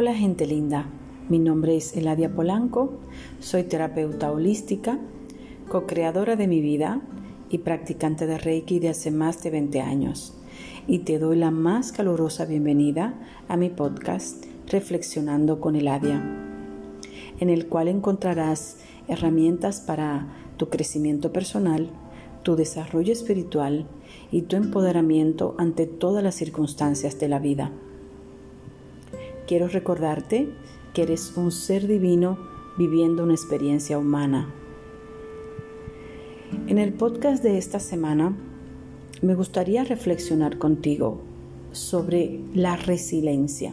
Hola gente linda, mi nombre es Eladia Polanco, soy terapeuta holística, co-creadora de mi vida y practicante de Reiki de hace más de 20 años. Y te doy la más calurosa bienvenida a mi podcast Reflexionando con Eladia, en el cual encontrarás herramientas para tu crecimiento personal, tu desarrollo espiritual y tu empoderamiento ante todas las circunstancias de la vida. Quiero recordarte que eres un ser divino viviendo una experiencia humana. En el podcast de esta semana me gustaría reflexionar contigo sobre la resiliencia.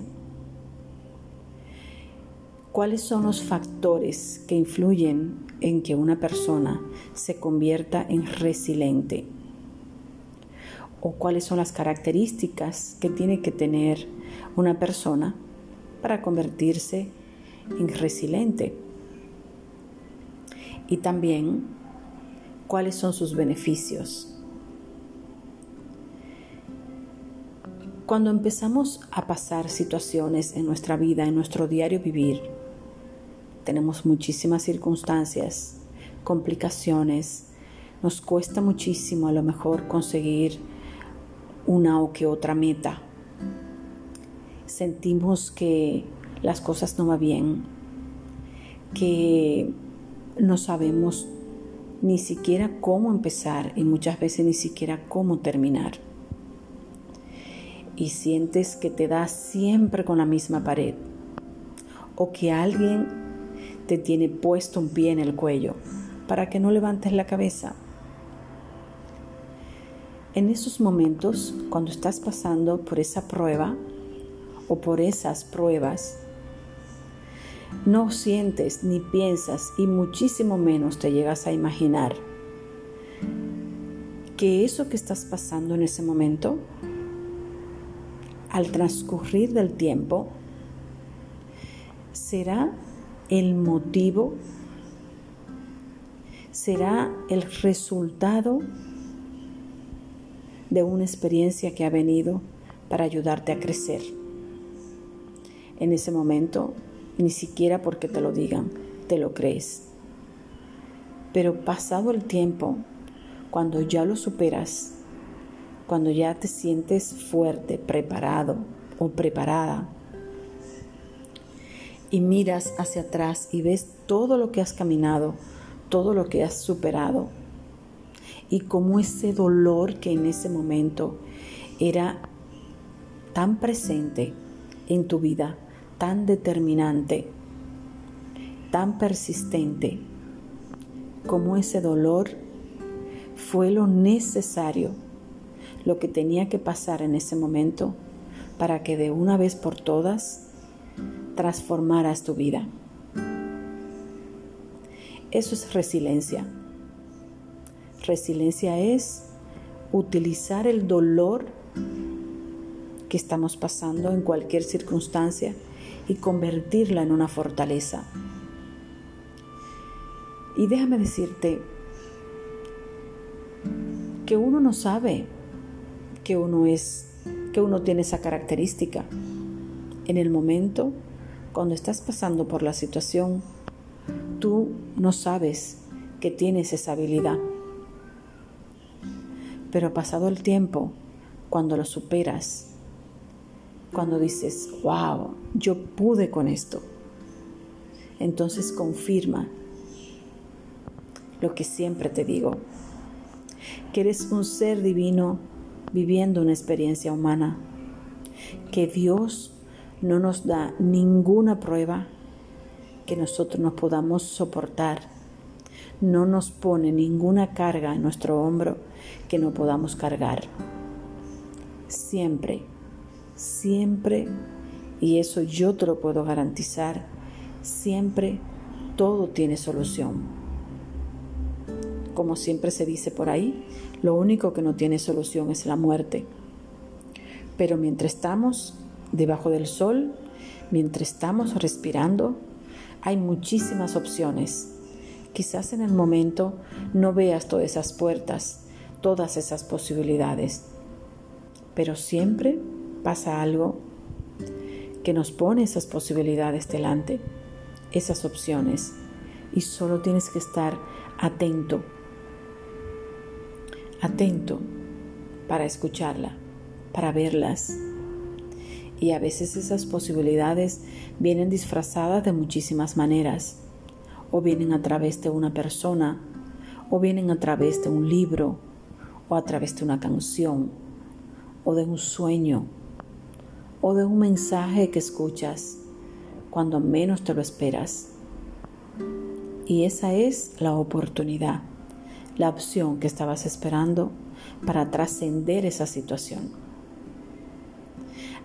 ¿Cuáles son los factores que influyen en que una persona se convierta en resiliente? ¿O cuáles son las características que tiene que tener una persona para convertirse en resiliente? Y también cuáles son sus beneficios. Cuando empezamos a pasar situaciones en nuestra vida, en nuestro diario vivir, tenemos muchísimas circunstancias, complicaciones, nos cuesta muchísimo a lo mejor conseguir una o que otra meta. Sentimos que las cosas no van bien, que no sabemos ni siquiera cómo empezar y muchas veces ni siquiera cómo terminar. Y sientes que te das siempre con la misma pared o que alguien te tiene puesto un pie en el cuello para que no levantes la cabeza. En esos momentos, cuando estás pasando por esa prueba o por esas pruebas, no sientes ni piensas y muchísimo menos te llegas a imaginar que eso que estás pasando en ese momento, al transcurrir del tiempo, será el motivo, será el resultado de una experiencia que ha venido para ayudarte a crecer. En ese momento, ni siquiera porque te lo digan, te lo crees. Pero pasado el tiempo, cuando ya lo superas, cuando ya te sientes fuerte, preparado o preparada y miras hacia atrás y ves todo lo que has caminado, todo lo que has superado y cómo ese dolor que en ese momento era tan presente en tu vida, tan determinante, tan persistente, como ese dolor fue lo necesario, lo que tenía que pasar en ese momento para que de una vez por todas transformarás tu vida. Eso es resiliencia. Resiliencia es utilizar el dolor que estamos pasando en cualquier circunstancia y convertirla en una fortaleza. Y déjame decirte que uno no sabe que uno es que uno tiene esa característica. En el momento cuando estás pasando por la situación, tú no sabes que tienes esa habilidad. Pero pasado el tiempo, cuando lo superas, cuando dices, wow, yo pude con esto, entonces confirma lo que siempre te digo, que eres un ser divino viviendo una experiencia humana, que Dios no nos da ninguna prueba que nosotros nos podamos soportar. No nos pone ninguna carga en nuestro hombro que no podamos cargar. Siempre, siempre, y eso yo te lo puedo garantizar, siempre todo tiene solución. Como siempre se dice por ahí, lo único que no tiene solución es la muerte. Pero mientras estamos debajo del sol, mientras estamos respirando, hay muchísimas opciones. Quizás en el momento no veas todas esas puertas, todas esas posibilidades, pero siempre pasa algo que nos pone esas posibilidades delante, esas opciones. Y solo tienes que estar atento, atento para escucharla, para verlas. Y a veces esas posibilidades vienen disfrazadas de muchísimas maneras, o vienen a través de una persona, o vienen a través de un libro, o a través de una canción, o de un sueño, o de un mensaje que escuchas cuando menos te lo esperas. Y esa es la oportunidad, la opción que estabas esperando para trascender esa situación.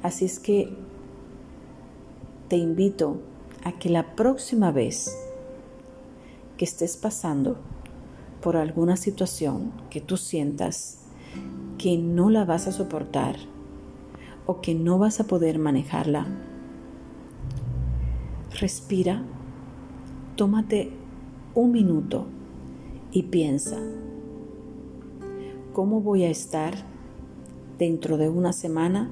Así es que te invito a que la próxima vez que estés pasando por alguna situación que tú sientas que no la vas a soportar o que no vas a poder manejarla, respira, tómate un minuto y piensa, ¿cómo voy a estar dentro de una semana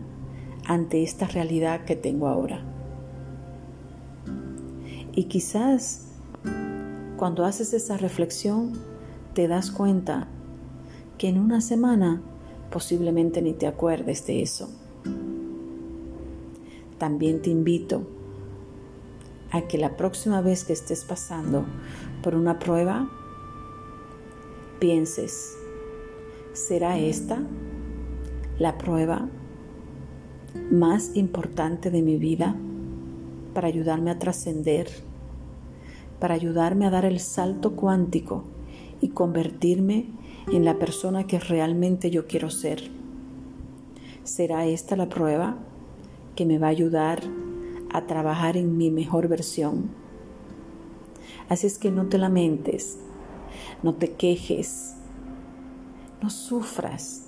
ante esta realidad que tengo ahora? Y quizás cuando haces esa reflexión te das cuenta que en una semana posiblemente ni te acuerdes de eso. También te invito a que la próxima vez que estés pasando por una prueba, pienses, ¿será esta la prueba más importante de mi vida para ayudarme a trascender, para ayudarme a dar el salto cuántico y convertirme en la persona que realmente yo quiero ser? ¿Será esta la prueba que me va a ayudar a trabajar en mi mejor versión. Así es que no te lamentes, no te quejes, no sufras,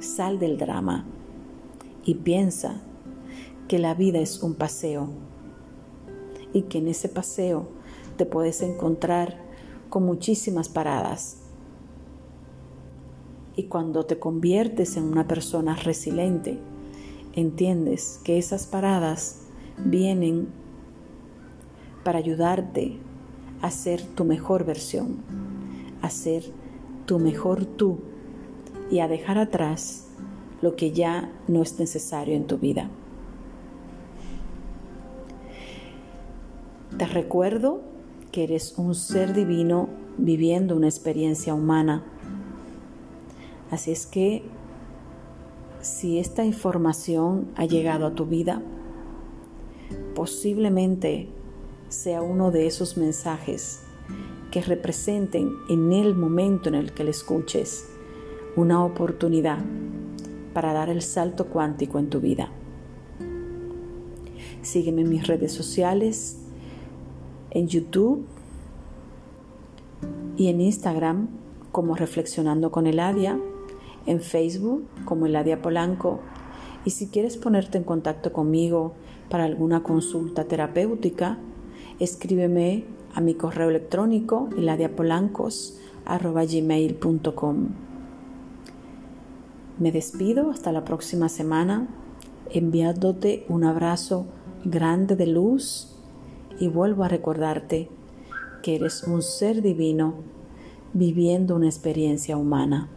sal del drama y piensa que la vida es un paseo y que en ese paseo te puedes encontrar con muchísimas paradas. Y cuando te conviertes en una persona resiliente, entiendes que esas paradas vienen para ayudarte a ser tu mejor versión, a ser tu mejor tú y a dejar atrás lo que ya no es necesario en tu vida. Te recuerdo que eres un ser divino viviendo una experiencia humana. Así es que si esta información ha llegado a tu vida, posiblemente sea uno de esos mensajes que representen en el momento en el que le escuches una oportunidad para dar el salto cuántico en tu vida. Sígueme en mis redes sociales, en YouTube y en Instagram como Reflexionando con Eladia, en Facebook como Eladia Polanco y si quieres ponerte en contacto conmigo para alguna consulta terapéutica, escríbeme a mi correo electrónico eladiapolancos.gmail.com Me despido hasta la próxima semana enviándote un abrazo grande de luz y vuelvo a recordarte que eres un ser divino viviendo una experiencia humana.